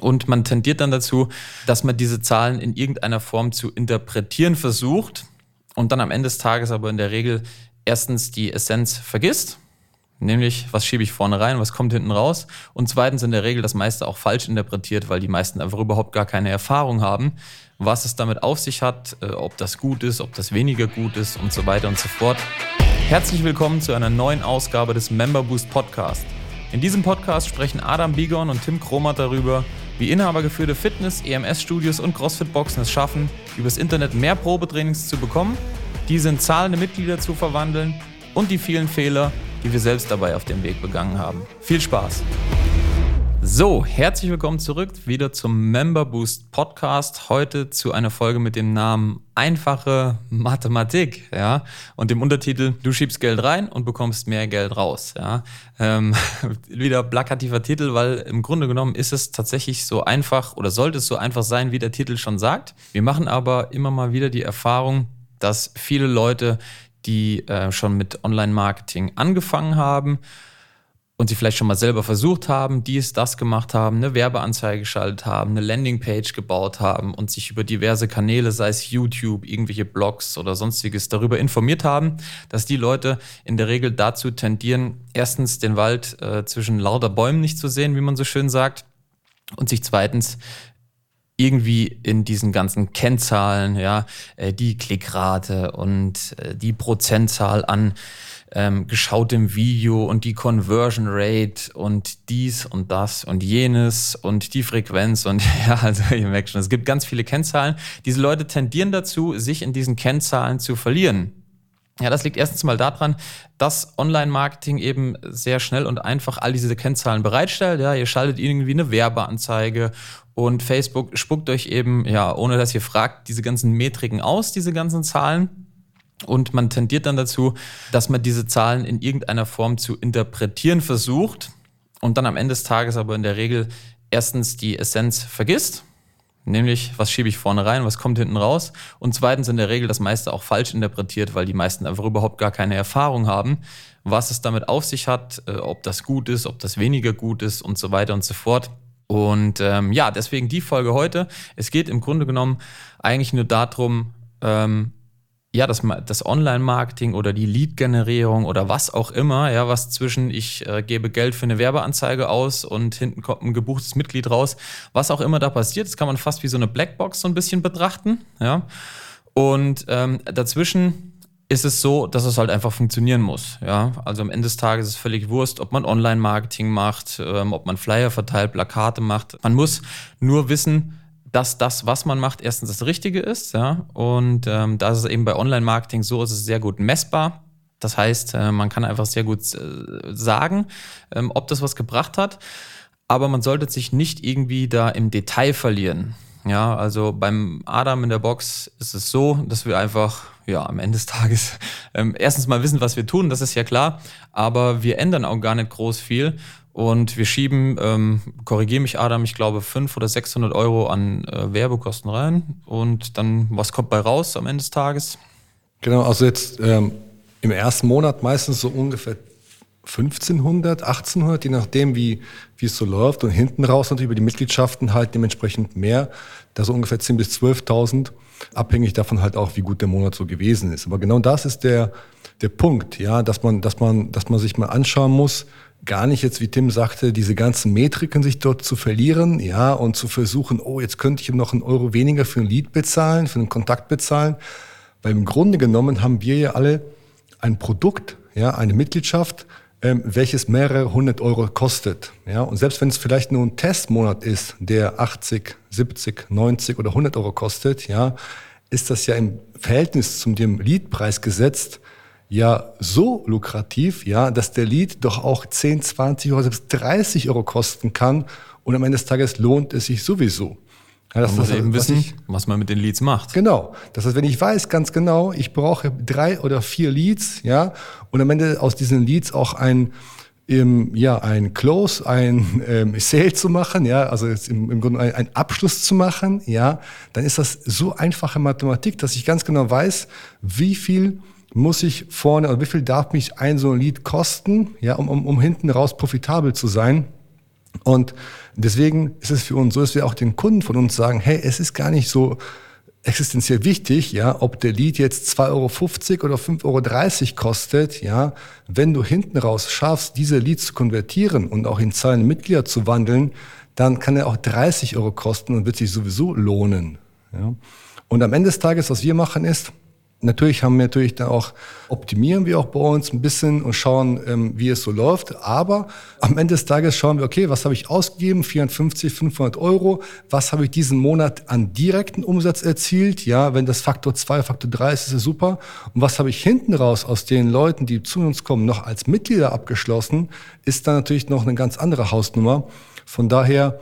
Und man tendiert dann dazu, dass man diese Zahlen in irgendeiner Form zu interpretieren versucht und dann am Ende des Tages aber in der Regel erstens die Essenz vergisst, nämlich was schiebe ich vorne rein, was kommt hinten raus und zweitens in der Regel das meiste auch falsch interpretiert, weil die meisten einfach überhaupt gar keine Erfahrung haben, was es damit auf sich hat, äh, ob das gut ist, ob das weniger gut ist und so weiter und so fort. Herzlich willkommen zu einer neuen Ausgabe des Member Boost Podcast. In diesem Podcast sprechen Adam Bigon und Tim Kromat darüber, wie inhabergeführte Fitness-, EMS-Studios und CrossFit-Boxen es schaffen, übers Internet mehr Probetrainings zu bekommen, diese in zahlende Mitglieder zu verwandeln und die vielen Fehler, die wir selbst dabei auf dem Weg begangen haben. Viel Spaß! So, herzlich willkommen zurück wieder zum Member Boost Podcast. Heute zu einer Folge mit dem Namen Einfache Mathematik, ja, und dem Untertitel Du schiebst Geld rein und bekommst mehr Geld raus, ja. Ähm, wieder plakativer Titel, weil im Grunde genommen ist es tatsächlich so einfach oder sollte es so einfach sein, wie der Titel schon sagt. Wir machen aber immer mal wieder die Erfahrung, dass viele Leute, die äh, schon mit Online-Marketing angefangen haben, und sie vielleicht schon mal selber versucht haben, dies, das gemacht haben, eine Werbeanzeige geschaltet haben, eine Landingpage gebaut haben und sich über diverse Kanäle, sei es YouTube, irgendwelche Blogs oder sonstiges, darüber informiert haben, dass die Leute in der Regel dazu tendieren, erstens den Wald äh, zwischen lauter Bäumen nicht zu sehen, wie man so schön sagt, und sich zweitens irgendwie in diesen ganzen Kennzahlen, ja, äh, die Klickrate und äh, die Prozentzahl an ähm, geschautem Video und die Conversion Rate und dies und das und jenes und die Frequenz und ja, also ihr merkt schon, es gibt ganz viele Kennzahlen. Diese Leute tendieren dazu, sich in diesen Kennzahlen zu verlieren. Ja, das liegt erstens mal daran, dass Online-Marketing eben sehr schnell und einfach all diese Kennzahlen bereitstellt. Ja, ihr schaltet irgendwie eine Werbeanzeige und Facebook spuckt euch eben, ja, ohne dass ihr fragt, diese ganzen Metriken aus, diese ganzen Zahlen. Und man tendiert dann dazu, dass man diese Zahlen in irgendeiner Form zu interpretieren versucht und dann am Ende des Tages aber in der Regel erstens die Essenz vergisst, nämlich was schiebe ich vorne rein, was kommt hinten raus und zweitens in der Regel das meiste auch falsch interpretiert, weil die meisten einfach überhaupt gar keine Erfahrung haben, was es damit auf sich hat, äh, ob das gut ist, ob das weniger gut ist und so weiter und so fort. Und ähm, ja, deswegen die Folge heute. Es geht im Grunde genommen eigentlich nur darum, ähm, ja, das, das Online-Marketing oder die Lead-Generierung oder was auch immer, ja, was zwischen ich äh, gebe Geld für eine Werbeanzeige aus und hinten kommt ein gebuchtes Mitglied raus, was auch immer da passiert, das kann man fast wie so eine Blackbox so ein bisschen betrachten, ja. Und ähm, dazwischen ist es so, dass es halt einfach funktionieren muss. Ja? Also am Ende des Tages ist es völlig Wurst, ob man Online-Marketing macht, ähm, ob man Flyer verteilt, Plakate macht. Man muss nur wissen, dass das, was man macht, erstens das Richtige ist. Ja? Und ähm, da ist es eben bei Online-Marketing so, ist es sehr gut messbar. Das heißt, äh, man kann einfach sehr gut äh, sagen, ähm, ob das was gebracht hat. Aber man sollte sich nicht irgendwie da im Detail verlieren. Ja, also beim Adam in der Box ist es so, dass wir einfach, ja, am Ende des Tages ähm, erstens mal wissen, was wir tun, das ist ja klar, aber wir ändern auch gar nicht groß viel und wir schieben, ähm, korrigiere mich Adam, ich glaube 500 oder 600 Euro an äh, Werbekosten rein. Und dann, was kommt bei raus am Ende des Tages? Genau, also jetzt ähm, im ersten Monat meistens so ungefähr 1500, 1800, je nachdem, wie, wie es so läuft. Und hinten raus natürlich über die Mitgliedschaften halt dementsprechend mehr. Da so ungefähr 10.000 bis 12.000, abhängig davon halt auch, wie gut der Monat so gewesen ist. Aber genau das ist der, der Punkt, ja, dass man, dass man, dass man sich mal anschauen muss, gar nicht jetzt, wie Tim sagte, diese ganzen Metriken sich dort zu verlieren, ja, und zu versuchen, oh, jetzt könnte ich noch einen Euro weniger für ein Lied bezahlen, für einen Kontakt bezahlen. Weil im Grunde genommen haben wir ja alle ein Produkt, ja, eine Mitgliedschaft, ähm, welches mehrere hundert Euro kostet, ja. Und selbst wenn es vielleicht nur ein Testmonat ist, der 80, 70, 90 oder 100 Euro kostet, ja, ist das ja im Verhältnis zum dem Liedpreis gesetzt, ja so lukrativ, ja, dass der Lied doch auch 10, 20 oder selbst 30 Euro kosten kann und am Ende des Tages lohnt es sich sowieso. Ja, das man muss eben was wissen, ich, was man mit den Leads macht. Genau. Das heißt, wenn ich weiß ganz genau, ich brauche drei oder vier Leads, ja, und am Ende aus diesen Leads auch ein im, ja, ein Close, ein ähm, Sale zu machen, ja, also im, im Grunde ein, Abschluss zu machen, ja, dann ist das so einfache Mathematik, dass ich ganz genau weiß, wie viel muss ich vorne, oder wie viel darf mich ein so ein Lied kosten, ja, um, um, um hinten raus profitabel zu sein. Und deswegen ist es für uns so, dass wir auch den Kunden von uns sagen, hey, es ist gar nicht so existenziell wichtig, ja, ob der Lead jetzt 2,50 Euro oder 5,30 Euro kostet, ja, wenn du hinten raus schaffst, diese Leads zu konvertieren und auch in zahlende Mitglieder zu wandeln, dann kann er auch 30 Euro kosten und wird sich sowieso lohnen. Ja. Und am Ende des Tages, was wir machen, ist, Natürlich haben wir natürlich dann auch, optimieren wir auch bei uns ein bisschen und schauen, ähm, wie es so läuft. Aber am Ende des Tages schauen wir, okay, was habe ich ausgegeben? 450, 500 Euro. Was habe ich diesen Monat an direkten Umsatz erzielt? Ja, wenn das Faktor 2, Faktor 3 ist, ist es super. Und was habe ich hinten raus aus den Leuten, die zu uns kommen, noch als Mitglieder abgeschlossen? Ist dann natürlich noch eine ganz andere Hausnummer. Von daher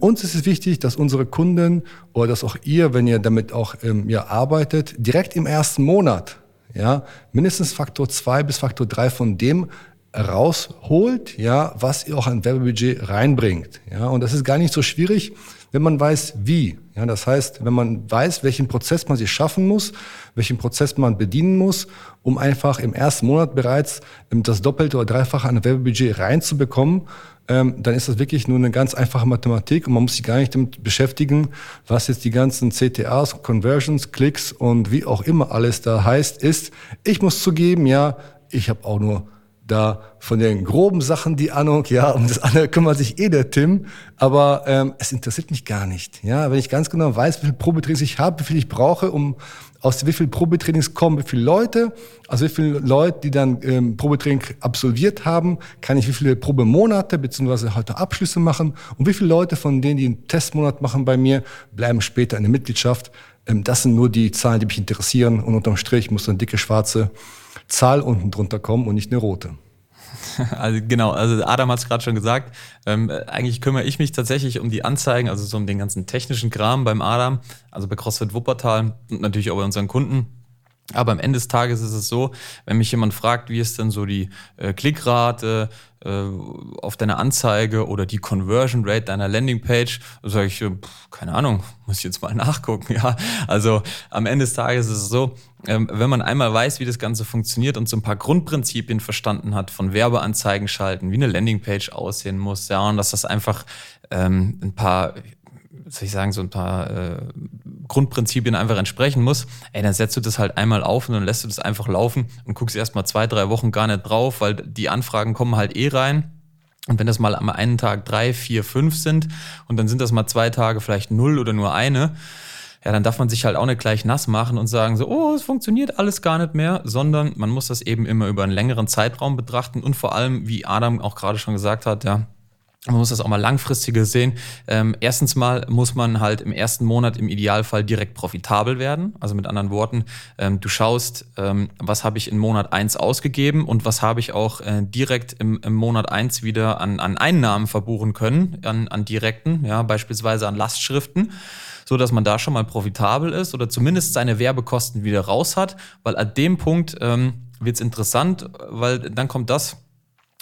uns ist es wichtig, dass unsere Kunden oder dass auch ihr, wenn ihr damit auch ähm, ja, arbeitet, direkt im ersten Monat ja, mindestens Faktor zwei bis Faktor drei von dem rausholt, ja, was ihr auch an Werbebudget reinbringt. Ja, und das ist gar nicht so schwierig, wenn man weiß, wie. Ja, das heißt, wenn man weiß, welchen Prozess man sich schaffen muss, welchen Prozess man bedienen muss, um einfach im ersten Monat bereits ähm, das Doppelte oder Dreifache an Werbebudget reinzubekommen ähm, dann ist das wirklich nur eine ganz einfache Mathematik und man muss sich gar nicht damit beschäftigen, was jetzt die ganzen CTAs, Conversions, Klicks und wie auch immer alles da heißt, ist, ich muss zugeben, ja, ich habe auch nur da von den groben Sachen die Ahnung, ja, um das andere kümmert sich eh der Tim, aber ähm, es interessiert mich gar nicht. Ja, wenn ich ganz genau weiß, wie viel Probetrainings ich habe, wie viel ich brauche, um aus wie viel Probetrainings kommen, wie viele Leute, also wie viele Leute, die dann ähm, Probetraining absolviert haben, kann ich wie viele Probemonate beziehungsweise heute Abschlüsse machen und wie viele Leute von denen, die einen Testmonat machen bei mir, bleiben später in der Mitgliedschaft. Ähm, das sind nur die Zahlen, die mich interessieren und unterm Strich muss eine dicke schwarze Zahl unten drunter kommen und nicht eine rote. Also genau, also Adam hat es gerade schon gesagt. Ähm, eigentlich kümmere ich mich tatsächlich um die Anzeigen, also so um den ganzen technischen Kram beim Adam, also bei CrossFit Wuppertal und natürlich auch bei unseren Kunden. Aber am Ende des Tages ist es so, wenn mich jemand fragt, wie ist denn so die äh, Klickrate äh, auf deine Anzeige oder die Conversion Rate deiner Landingpage, sage ich, äh, pff, keine Ahnung, muss ich jetzt mal nachgucken. Ja, also am Ende des Tages ist es so, ähm, wenn man einmal weiß, wie das Ganze funktioniert und so ein paar Grundprinzipien verstanden hat von Werbeanzeigen schalten, wie eine Landingpage aussehen muss, ja, und dass das einfach ähm, ein paar soll ich sagen, so ein paar äh, Grundprinzipien einfach entsprechen muss, ey, dann setzt du das halt einmal auf und dann lässt du das einfach laufen und guckst erstmal zwei, drei Wochen gar nicht drauf, weil die Anfragen kommen halt eh rein. Und wenn das mal am einen Tag drei, vier, fünf sind und dann sind das mal zwei Tage vielleicht null oder nur eine, ja, dann darf man sich halt auch nicht gleich nass machen und sagen so, oh, es funktioniert alles gar nicht mehr, sondern man muss das eben immer über einen längeren Zeitraum betrachten und vor allem, wie Adam auch gerade schon gesagt hat, ja, man muss das auch mal langfristiger sehen. Ähm, erstens mal muss man halt im ersten Monat im Idealfall direkt profitabel werden. Also mit anderen Worten, ähm, du schaust, ähm, was habe ich in Monat eins ausgegeben und was habe ich auch äh, direkt im, im Monat eins wieder an, an Einnahmen verbuchen können, an, an direkten, ja, beispielsweise an Lastschriften so dass man da schon mal profitabel ist oder zumindest seine Werbekosten wieder raus hat, weil an dem Punkt ähm, wird es interessant, weil dann kommt das,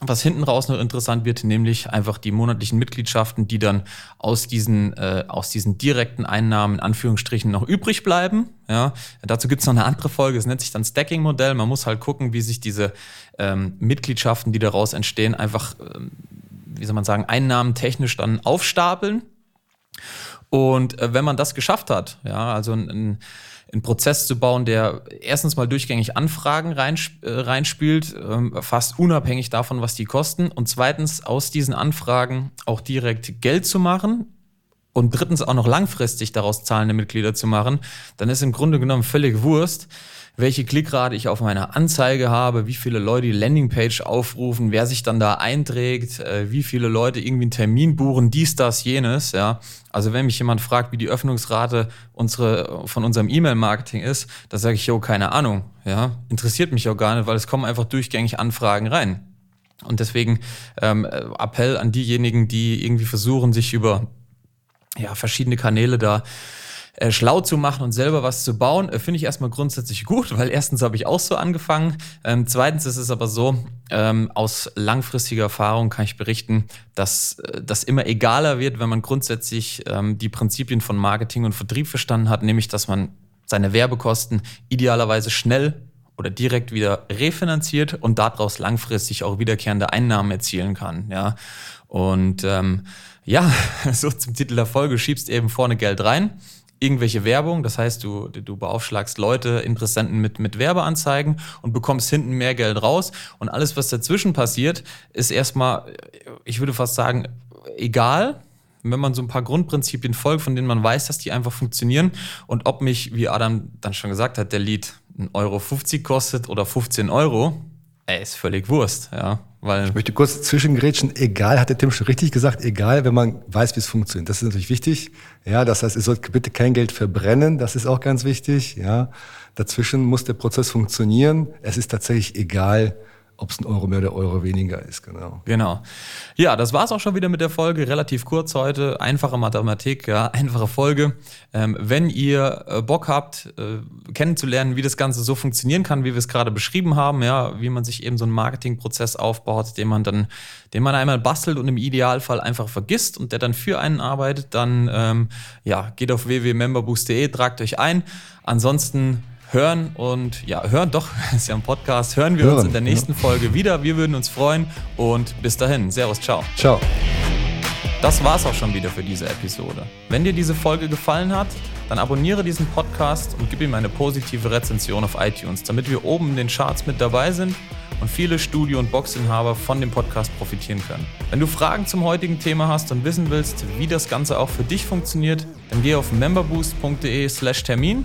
was hinten raus noch interessant wird, nämlich einfach die monatlichen Mitgliedschaften, die dann aus diesen, äh, aus diesen direkten Einnahmen in Anführungsstrichen noch übrig bleiben. Ja, dazu gibt's noch eine andere Folge, es nennt sich dann Stacking-Modell. Man muss halt gucken, wie sich diese ähm, Mitgliedschaften, die daraus entstehen, einfach, ähm, wie soll man sagen, Einnahmen technisch dann aufstapeln. Und äh, wenn man das geschafft hat, ja, also ein, ein einen Prozess zu bauen, der erstens mal durchgängig Anfragen äh, reinspielt, ähm, fast unabhängig davon, was die kosten. Und zweitens aus diesen Anfragen auch direkt Geld zu machen. Und drittens auch noch langfristig daraus zahlende Mitglieder zu machen, dann ist im Grunde genommen völlig Wurst, welche Klickrate ich auf meiner Anzeige habe, wie viele Leute die Landingpage aufrufen, wer sich dann da einträgt, äh, wie viele Leute irgendwie einen Termin buchen, dies, das, jenes, ja. Also wenn mich jemand fragt, wie die Öffnungsrate unsere, von unserem E-Mail-Marketing ist, da sage ich, jo, keine Ahnung, ja. Interessiert mich auch gar nicht, weil es kommen einfach durchgängig Anfragen rein. Und deswegen ähm, Appell an diejenigen, die irgendwie versuchen, sich über ja, verschiedene Kanäle da äh, schlau zu machen und selber was zu bauen, äh, finde ich erstmal grundsätzlich gut, weil erstens habe ich auch so angefangen. Ähm, zweitens ist es aber so, ähm, aus langfristiger Erfahrung kann ich berichten, dass äh, das immer egaler wird, wenn man grundsätzlich ähm, die Prinzipien von Marketing und Vertrieb verstanden hat, nämlich dass man seine Werbekosten idealerweise schnell oder direkt wieder refinanziert und daraus langfristig auch wiederkehrende Einnahmen erzielen kann. Ja. Und ähm, ja, so zum Titel der Folge, schiebst eben vorne Geld rein, irgendwelche Werbung, das heißt, du, du beaufschlagst Leute, Interessenten mit, mit Werbeanzeigen und bekommst hinten mehr Geld raus. Und alles, was dazwischen passiert, ist erstmal, ich würde fast sagen, egal, wenn man so ein paar Grundprinzipien folgt, von denen man weiß, dass die einfach funktionieren und ob mich, wie Adam dann schon gesagt hat, der Lied 1,50 Euro kostet oder 15 Euro, ey, ist völlig Wurst, ja. Weil ich möchte kurz zwischengrätschen, egal, hat der Tim schon richtig gesagt, egal, wenn man weiß, wie es funktioniert. Das ist natürlich wichtig. Ja, das heißt, ihr sollt bitte kein Geld verbrennen, das ist auch ganz wichtig. Ja, dazwischen muss der Prozess funktionieren. Es ist tatsächlich egal, ob es ein Euro mehr oder Euro weniger ist, genau. Genau. Ja, das war es auch schon wieder mit der Folge. Relativ kurz heute. Einfache Mathematik, ja, einfache Folge. Ähm, wenn ihr äh, Bock habt, äh, kennenzulernen, wie das Ganze so funktionieren kann, wie wir es gerade beschrieben haben, ja, wie man sich eben so einen Marketingprozess aufbaut, den man dann, den man einmal bastelt und im Idealfall einfach vergisst und der dann für einen arbeitet, dann ähm, ja, geht auf www.memberboost.de, tragt euch ein. Ansonsten hören und ja, hören doch, ist ja ein Podcast, hören wir hören, uns in der nächsten ja. Folge wieder. Wir würden uns freuen und bis dahin. Servus, ciao. Ciao. Das war's auch schon wieder für diese Episode. Wenn dir diese Folge gefallen hat, dann abonniere diesen Podcast und gib ihm eine positive Rezension auf iTunes, damit wir oben in den Charts mit dabei sind und viele Studio- und Boxinhaber von dem Podcast profitieren können. Wenn du Fragen zum heutigen Thema hast und wissen willst, wie das Ganze auch für dich funktioniert, dann geh auf memberboost.de/termin